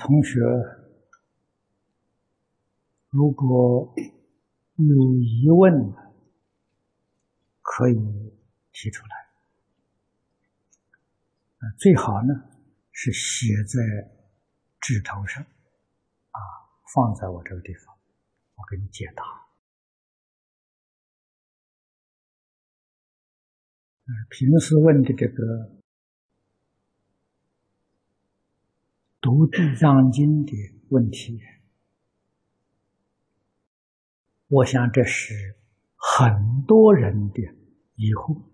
同学如果有疑问，可以提出来。最好呢是写在纸头上，啊，放在我这个地方，我给你解答。平时问的这个。读《地藏经》的问题，我想这是很多人的疑惑。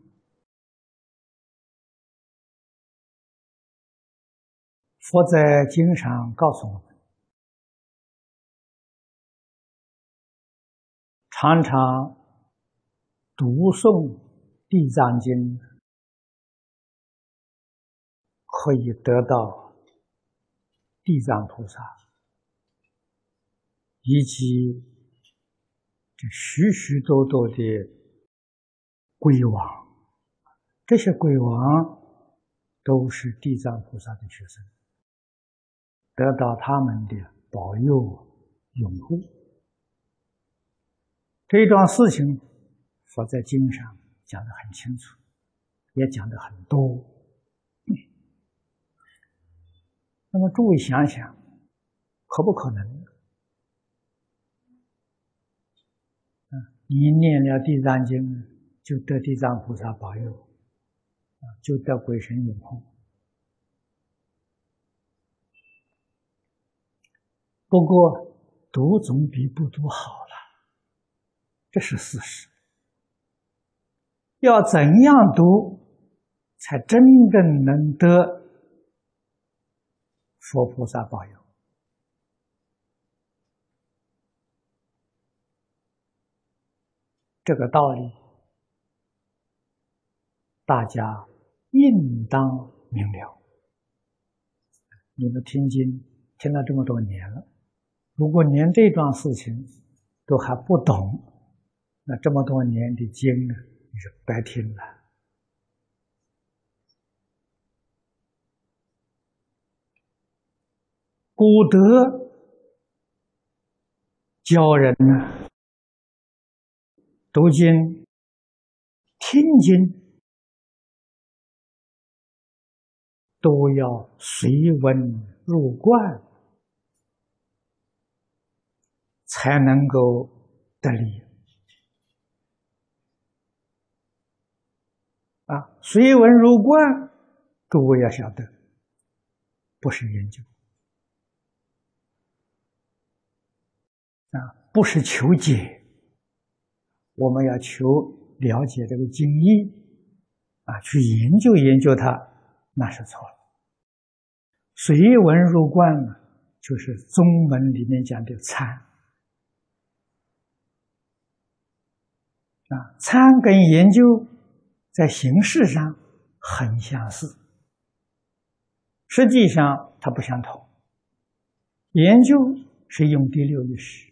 佛在经上告诉我们，常常读诵《地藏经》，可以得到。地藏菩萨以及这许许多多的鬼王，这些鬼王都是地藏菩萨的学生，得到他们的保佑拥护。这一桩事情，佛在经上讲的很清楚，也讲的很多。那么诸位想想，可不可能？啊，你念了地藏经，就得地藏菩萨保佑，就得鬼神拥护。不过读总比不读好了，这是事实。要怎样读，才真正能得？佛菩萨保佑，这个道理大家应当明了。你们听经听了这么多年了，如果连这桩事情都还不懂，那这么多年的经呢，你是白听了。古德教人呢，读经、听经都要随文入观，才能够得力。啊，随文入观，各位要晓得，不是研究。啊，不是求解，我们要求了解这个经义，啊，去研究研究它，那是错了。随文入观呢，就是宗门里面讲的参，啊，参跟研究在形式上很相似，实际上它不相同。研究是用第六意识。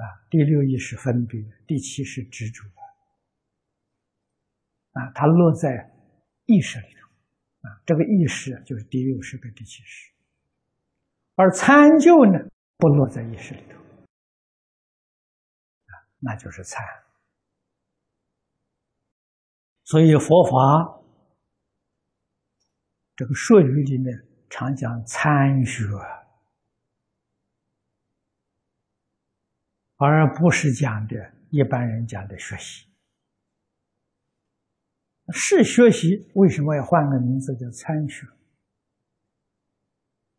啊，第六意识分别，第七是执着啊，它落在意识里头，啊，这个意识就是第六识跟第七识，而参就呢不落在意识里头，啊，那就是参。所以佛法这个术语里面常讲参学。而不是讲的一般人讲的学习，是学习，为什么要换个名字叫参学？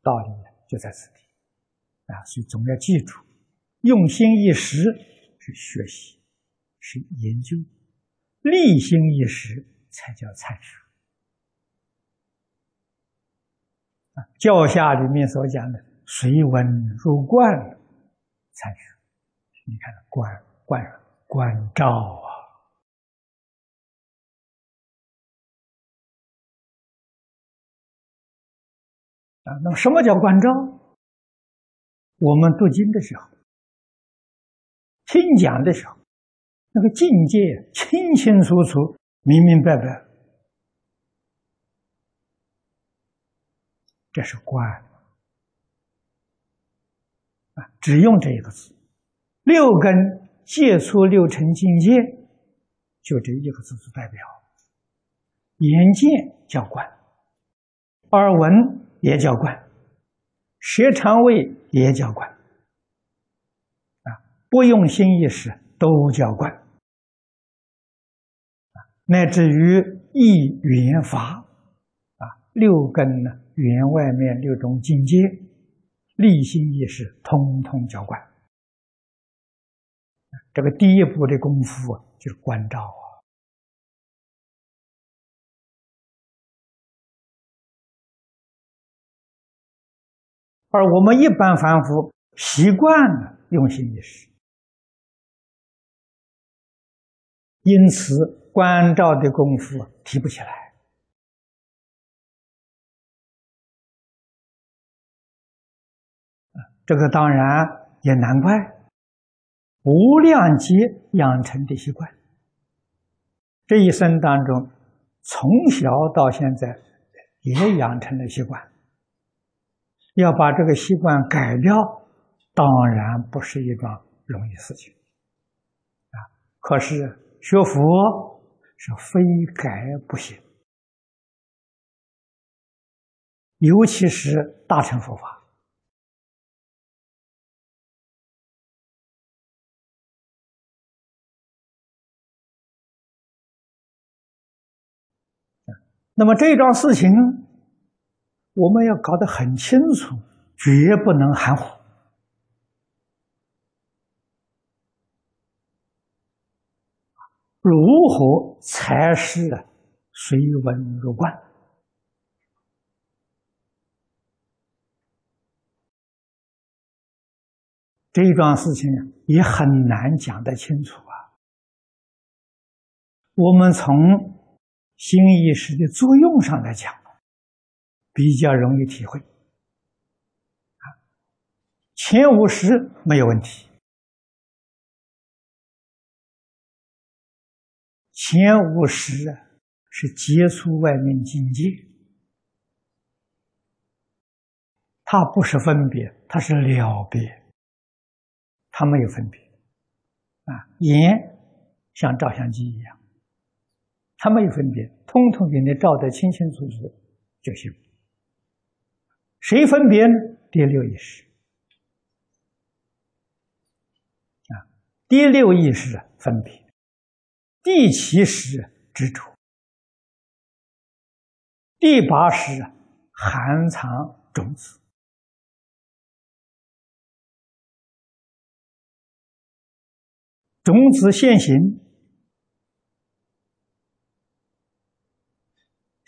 道理就在此地啊！所以总要记住，用心一时是学习，是研究；立心一时才叫参学。啊，教下里面所讲的“随文入观”参学。你看，观观观照啊！啊，那么什么叫观照？我们读经的时候，听讲的时候，那个境界清清楚楚、明明白白，这是观啊，只用这一个字。六根接触六尘境界，就这一个字是代表。眼见叫观，耳闻也叫观，舌肠胃也叫观，啊，不用心意识都叫观，乃至于意缘法，啊，六根呢，缘外面六种境界，立心意识通通叫观。这个第一步的功夫就是关照啊。而我们一般凡夫习惯了用心意识，因此关照的功夫提不起来。这个当然也难怪，无量劫养成的习惯，这一生当中从小到现在也养成了习惯。要把这个习惯改掉，当然不是一桩容易事情，啊！可是学佛是非改不行，尤其是大乘佛法。那么这桩事情。我们要搞得很清楚，绝不能含糊。如何才是随文入观？这桩事情也很难讲得清楚啊。我们从心意识的作用上来讲。比较容易体会，啊，前五十没有问题，前五十啊是接触外面境界，它不是分别，它是了别，它没有分别，啊，眼像照相机一样，它没有分别，通通给你照得清清楚楚就行。谁分别呢？第六意识啊，第六意识分别，第七识执着，第八识含藏种子，种子现行，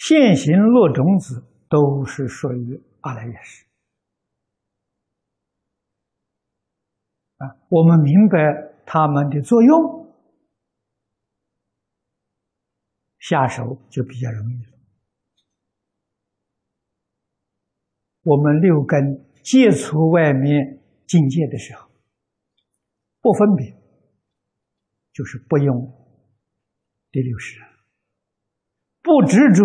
现行落种子都是属于。阿赖耶识啊，我们明白它们的作用，下手就比较容易了。我们六根接触外面境界的时候，不分别，就是不用第六识；不执着，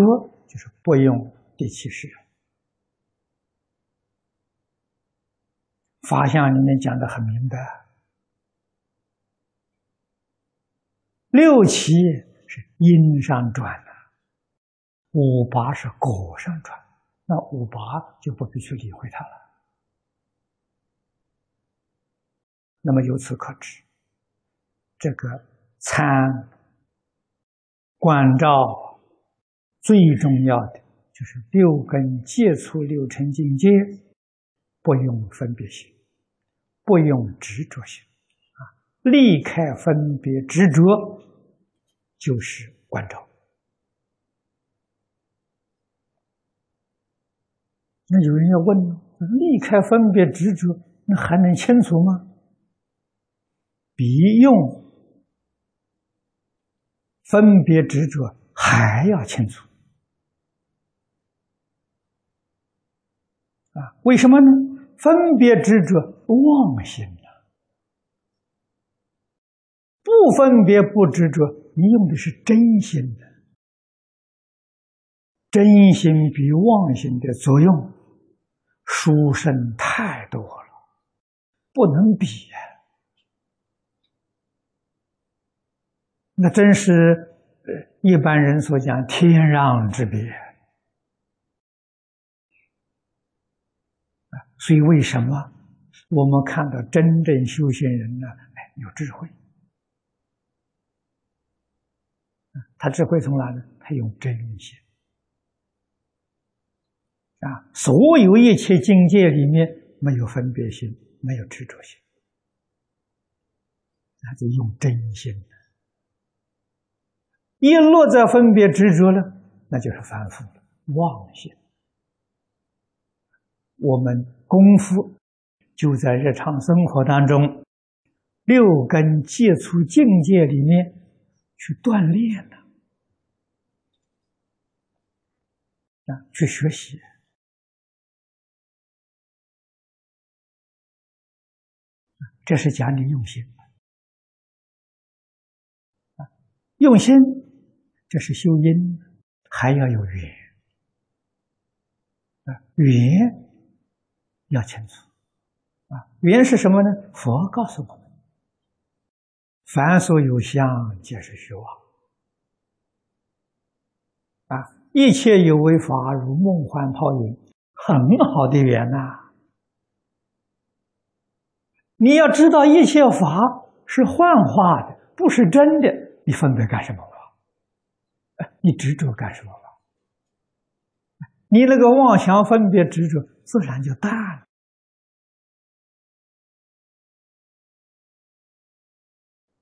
就是不用第七识。法相里面讲的很明白，六七是因上转的，五八是果上转，那五八就不必去理会它了。那么由此可知，这个参观照最重要的就是六根接触六尘境界，不用分别心。不用执着心，啊，离开分别执着，就是观照。那有人要问了：离开分别执着，那还能清楚吗？比用分别执着还要清楚。啊，为什么呢？分别执着妄心了，不分别不执着，你用的是真心的，真心比妄心的作用殊胜太多了，不能比呀。那真是一般人所讲天壤之别所以为什么我们看到真正修行人呢？哎，有智慧。他智慧从哪呢？他用真心啊！所有一切境界里面没有分别心，没有执着心，那就用真心。一落在分别执着了，那就是凡夫了，妄心。我们功夫就在日常生活当中，六根接触境界里面去锻炼了。啊，去学习，这是讲你用心啊，用心，这是修因，还要有缘啊，缘要清楚啊，缘是什么呢？佛告诉我们：凡所有相，皆是虚妄啊。一切有为法，如梦幻泡影，很好的缘呐！你要知道，一切法是幻化的，不是真的，你分别干什么法？你执着干什么法？你那个妄想分别执着，自然就淡了。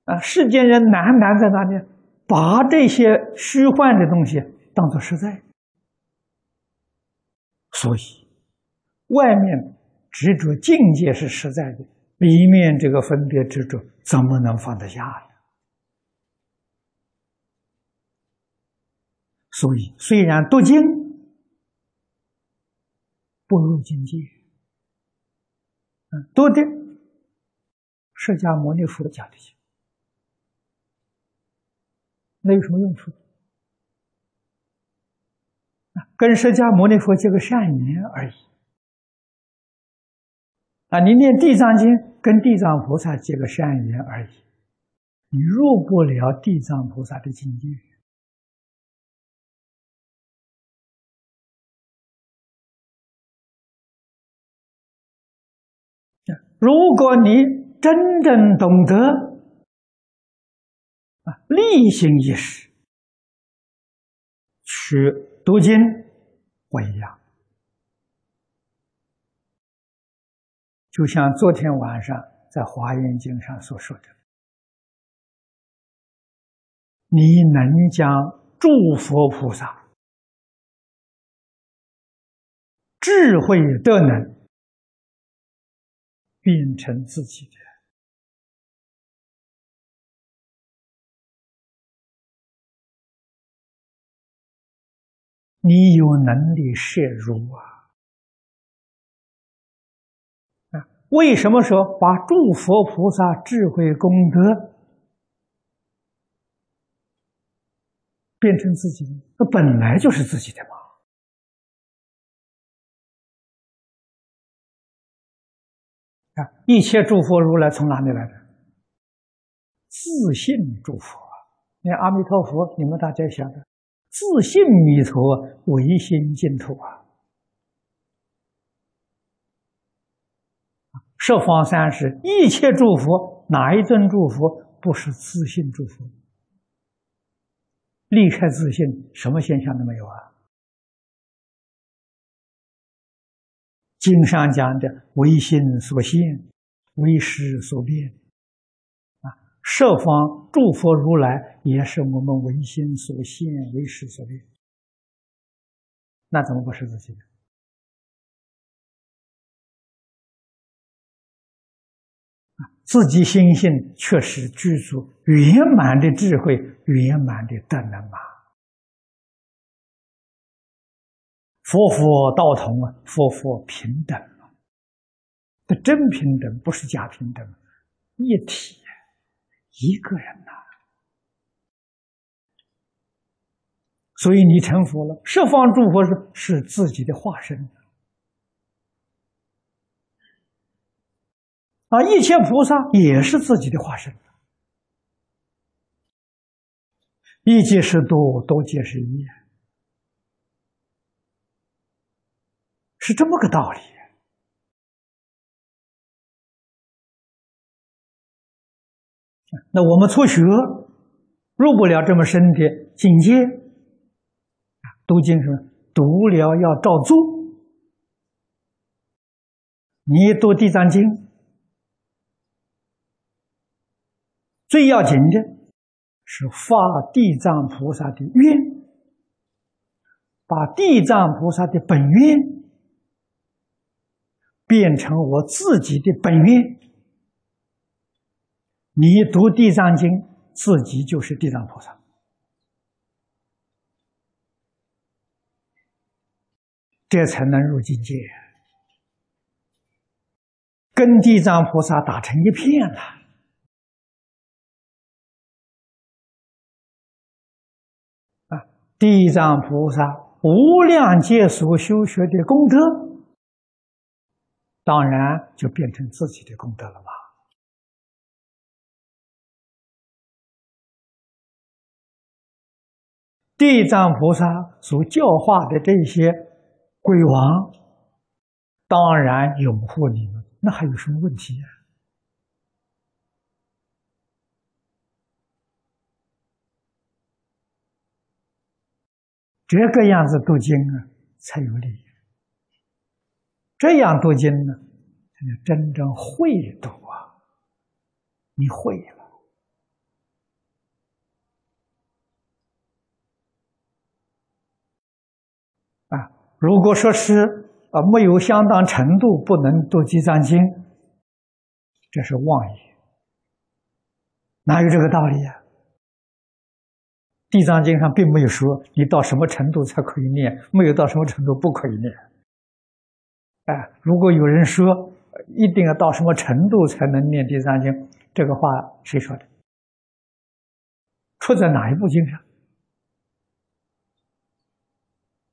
啊，世间人难难在哪里？把这些虚幻的东西。当做实在，所以外面执着境界是实在的，里面这个分别执着怎么能放得下呢？所以虽然读经不入境界，嗯，多的释迦牟尼佛讲的经，那有什么用处？跟释迦牟尼佛结个善缘而已。啊，你念地藏经，跟地藏菩萨结个善缘而已，你入不了地藏菩萨的境界。如果你真正懂得啊，例行一时去读经。不一样，就像昨天晚上在《华严经》上所说的，你能将诸佛菩萨智慧德能变成自己的。你有能力摄入啊！啊，为什么说把诸佛菩萨智慧功德变成自己的？那本来就是自己的嘛！啊，一切诸佛如来从哪里来的？自信诸佛。你阿弥陀佛，你们大家想的。自信弥陀，唯心净土啊！十方三世一切诸佛，哪一尊诸佛不是自信诸佛？离开自信，什么现象都没有啊！经上讲的唯心所现，唯识所变。啊十方诸佛如来也是我们唯心所现、唯识所变，那怎么不是自己的？自己心性确实具足圆满的智慧、圆满的德能嘛？佛佛道同啊，佛佛平等啊，这真平等，不是假平等，一体。一个人呐，所以你成佛了。十方诸佛是是自己的化身，啊，一切菩萨也是自己的化身，一即是多，多即是一，是这么个道理。那我们初学入不了这么深的境界，读经什么？读了要照做。你读《地藏经》，最要紧的是发地藏菩萨的愿，把地藏菩萨的本愿变成我自己的本愿。你读《地藏经》，自己就是地藏菩萨，这才能入境界，跟地藏菩萨打成一片了。啊，地藏菩萨无量劫所修学的功德，当然就变成自己的功德了吧。地藏菩萨所教化的这些鬼王，当然拥护你们，那还有什么问题呀？这个样子读经啊，才有利益。这样读经呢，才能真正会读啊，你会了。啊，如果说是啊没有相当程度不能读《地藏经》，这是妄语，哪有这个道理呀？《地藏经》上并没有说你到什么程度才可以念，没有到什么程度不可以念。哎，如果有人说一定要到什么程度才能念《地藏经》，这个话谁说的？出在哪一部经上？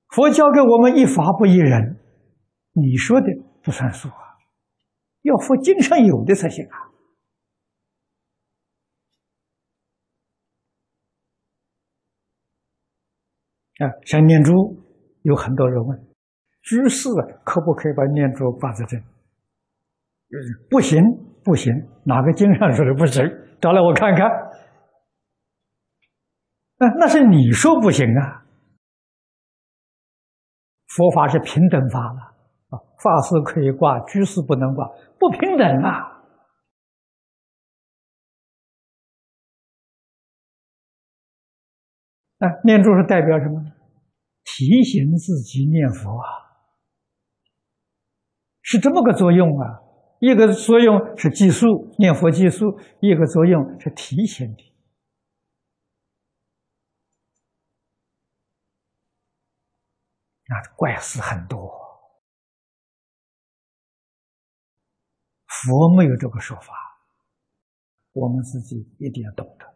佛教给我们一法不一人，你说的不算数啊，要佛经上有的才行啊。啊，像念珠，有很多人问，居士可不可以把念珠挂在这？不行，不行，哪个经上说的不行？找来我看看。那那是你说不行啊。佛法是平等法了啊，法师可以挂，居士不能挂，不平等啊！啊，念珠是代表什么？提醒自己念佛啊，是这么个作用啊。一个作用是计数，念佛计数；一个作用是提醒你。那怪事很多，佛没有这个说法，我们自己一定要懂得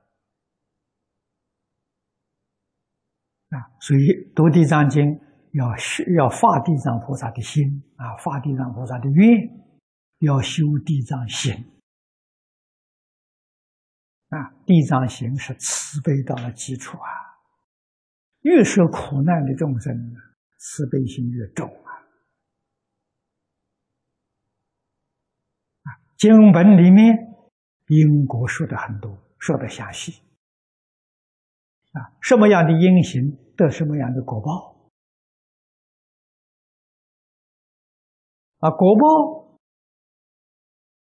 啊。所以读地藏经要修，要发地藏菩萨的心啊，发地藏菩萨的愿，要修地藏行啊。地藏行是慈悲到了基础啊，越是苦难的众生。慈悲心越重啊！啊，经本里面因果说的很多，说的详细啊，什么样的因行得什么样的果报啊？果报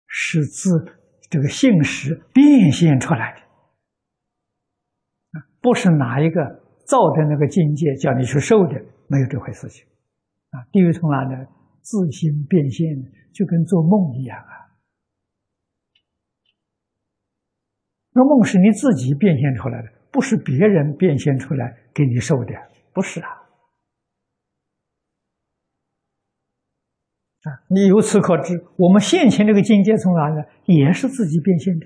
是自这个信实变现出来的啊，不是哪一个造的那个境界叫你去受的。没有这回事情，啊，地狱从哪来？自心变现，就跟做梦一样啊。那梦是你自己变现出来的，不是别人变现出来给你受的，不是啊。啊，你由此可知，我们现前这个境界从哪呢？也是自己变现的。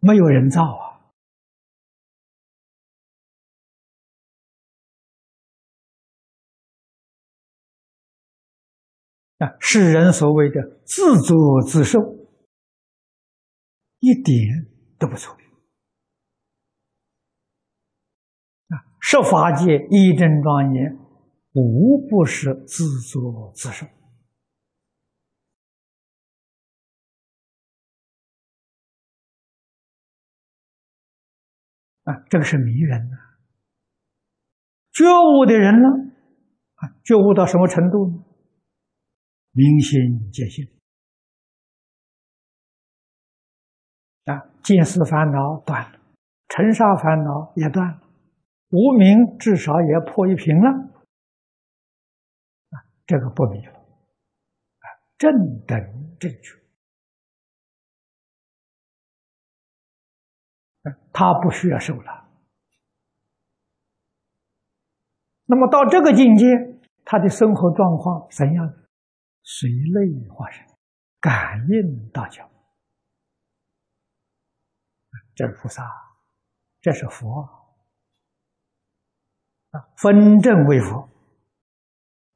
没有人造啊！啊，世人所谓的自作自受，一点都不聪明。设法界一真庄严，无不是自作自受。啊，这个是迷人呐！觉悟的人呢，啊，觉悟到什么程度呢？明心见性啊，见思烦恼断了，尘沙烦恼也断了，无名至少也要破一平了。啊，这个不迷了。啊，正等正觉他不需要受了。那么到这个境界，他的生活状况怎样？随类化身，感应道教，这是菩萨，这是佛，分正为佛，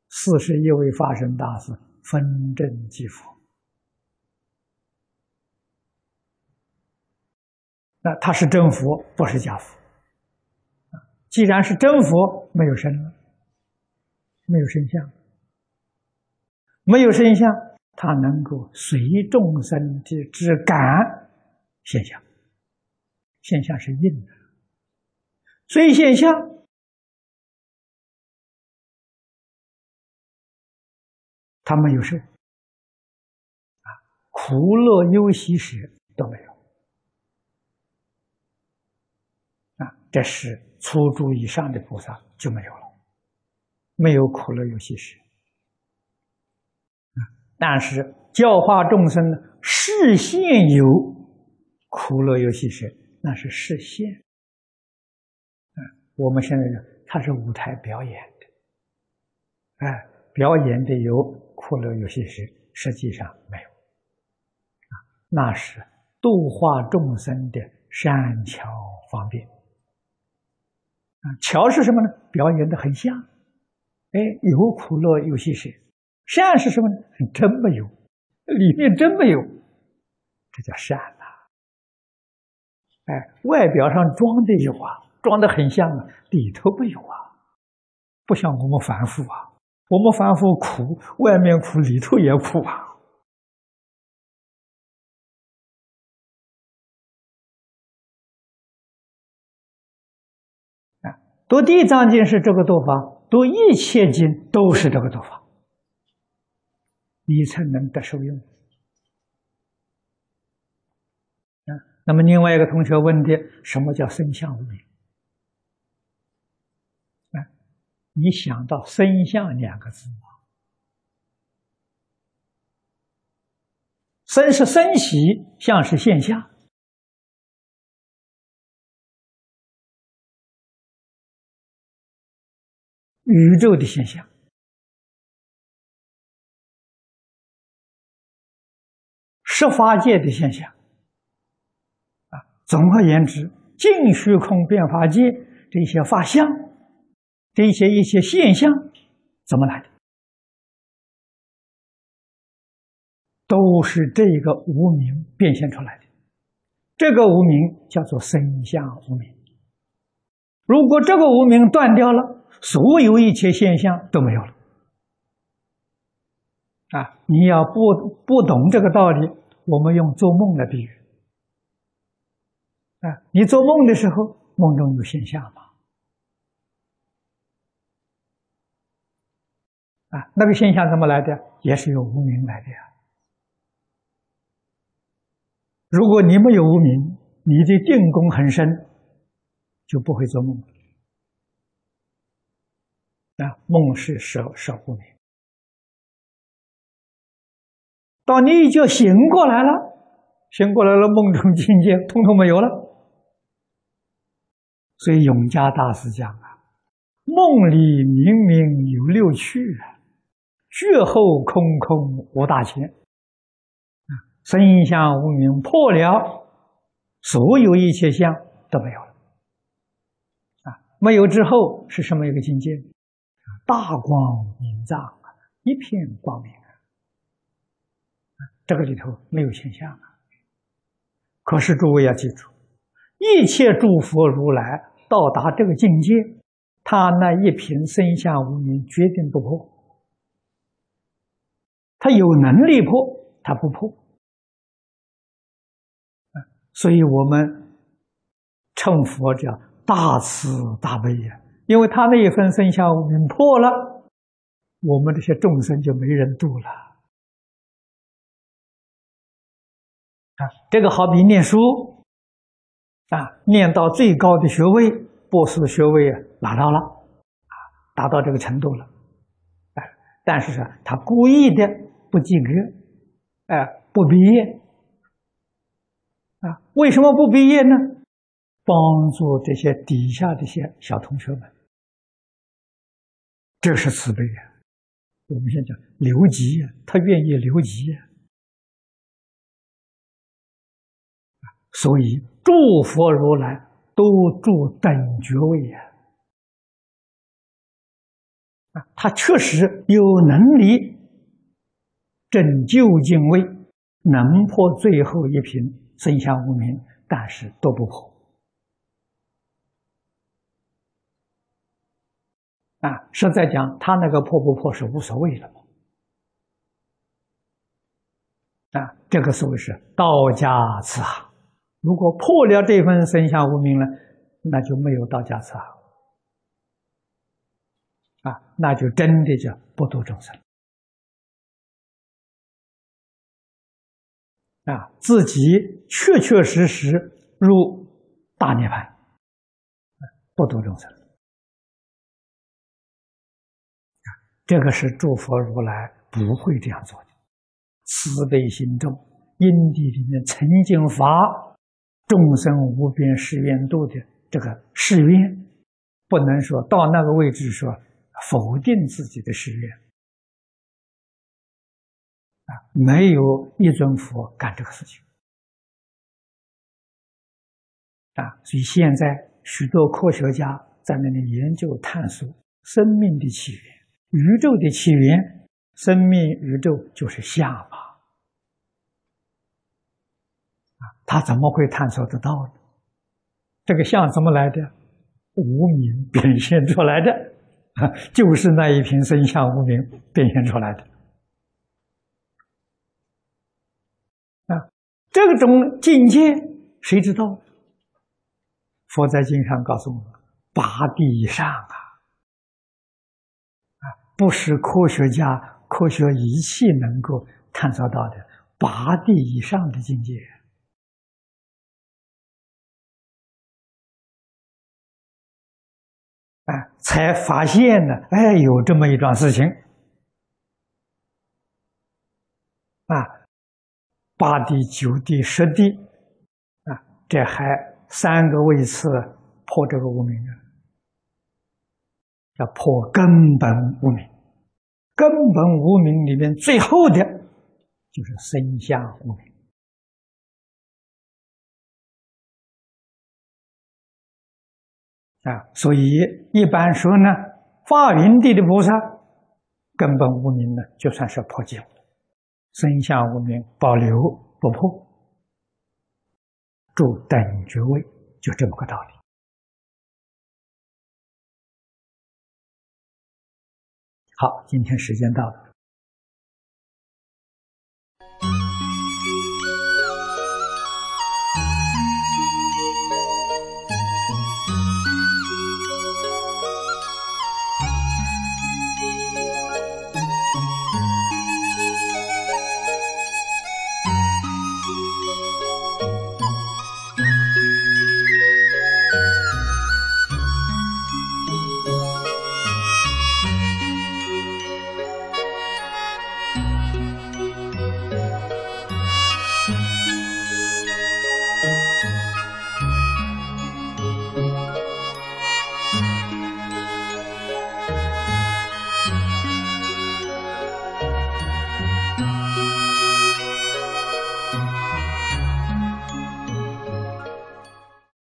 四十一位法身大士分正即佛。那他是真佛，不是假佛既然是真佛，没有身，没有身相。没有身相，他能够随众生的之感现象，现象是应的，随现象，他没有受啊，苦乐忧喜时都没有啊，这是初住以上的菩萨就没有了，没有苦乐忧喜时。但是教化众生呢视现有苦乐游戏时，那是视现。啊，我们现在呢，它是舞台表演的，哎，表演的有苦乐有些时，实际上没有。啊，那是度化众生的善巧方便。啊，巧是什么呢？表演的很像，哎，有苦乐有些时。善是什么呢？真没有，里面真没有，这叫善呐！哎，外表上装的有啊，装的很像啊，里头没有啊，不像我们凡夫啊，我们凡夫苦，外面苦，里头也苦啊。啊，读地藏经是这个读法，读一切经都是这个读法。你才能得受用啊！那么另外一个同学问的，什么叫生相无名？啊，你想到“生相”两个字吗？生是生起，相是现象，宇宙的现象。十法界的现象，啊，总而言之，净虚空变法界这些法相，这些一些现象，怎么来的？都是这个无名变现出来的。这个无名叫做生相无名。如果这个无名断掉了，所有一切现象都没有了。啊，你要不不懂这个道理。我们用做梦来比喻，啊，你做梦的时候，梦中有现象吗？啊，那个现象怎么来的？也是由无名来的呀。如果你没有无名，你的定功很深，就不会做梦。啊，梦是守守无名。到你一觉醒过来了，醒过来了，梦中境界通通没有了。所以永嘉大师讲啊，梦里明明有六趣啊，觉后空空无大千。啊，生相无名破了，所有一切相都没有了。啊，没有之后是什么一个境界？大光明藏，一片光明。这个里头没有现象啊。可是诸位要记住，一切诸佛如来到达这个境界，他那一品生相无名决定不破。他有能力破，他不破。所以我们称佛叫大慈大悲呀，因为他那一份生相无名破了，我们这些众生就没人度了。啊，这个好比念书，啊，念到最高的学位，博士学位啊拿到了，啊，达到这个程度了，哎，但是说他故意的不及格，哎，不毕业。啊，为什么不毕业呢？帮助这些底下这些小同学们，这是慈悲啊！我们现在讲留级呀，他愿意留级啊。所以诸佛如来都住等觉位呀。啊，他确实有能力拯救敬畏，能破最后一瓶生相无名，但是都不破啊！实在讲，他那个破不破是无所谓了啊！这个所谓是道家慈航。如果破了这份生相无名呢，那就没有道家慈航啊！那就真的叫不度众生。啊，自己确确实实入大涅槃，不度众生。这个是诸佛如来不会这样做的。慈悲心重，因地里面曾经发众生无边誓愿度的这个誓愿，不能说到那个位置说否定自己的誓愿。没有一尊佛干这个事情啊！所以现在许多科学家在那里研究探索生命的起源、宇宙的起源。生命、宇宙就是相嘛啊！他怎么会探索得到呢？这个相怎么来的？无名变现出来的啊，就是那一瓶生相无名变现出来的。这种境界谁知道？佛在经上告诉我们：八地以上啊，啊，不是科学家、科学仪器能够探索到的，八地以上的境界，啊，才发现呢，哎，有这么一桩事情，啊。八地、九地、十地，啊，这还三个位次破这个无名啊，要破根本无名。根本无名里面最后的，就是生相无名啊。所以一般说呢，发云地的菩萨根本无名呢，就算是破戒。生相无名，保留不破，住等爵位，就这么个道理。好，今天时间到了。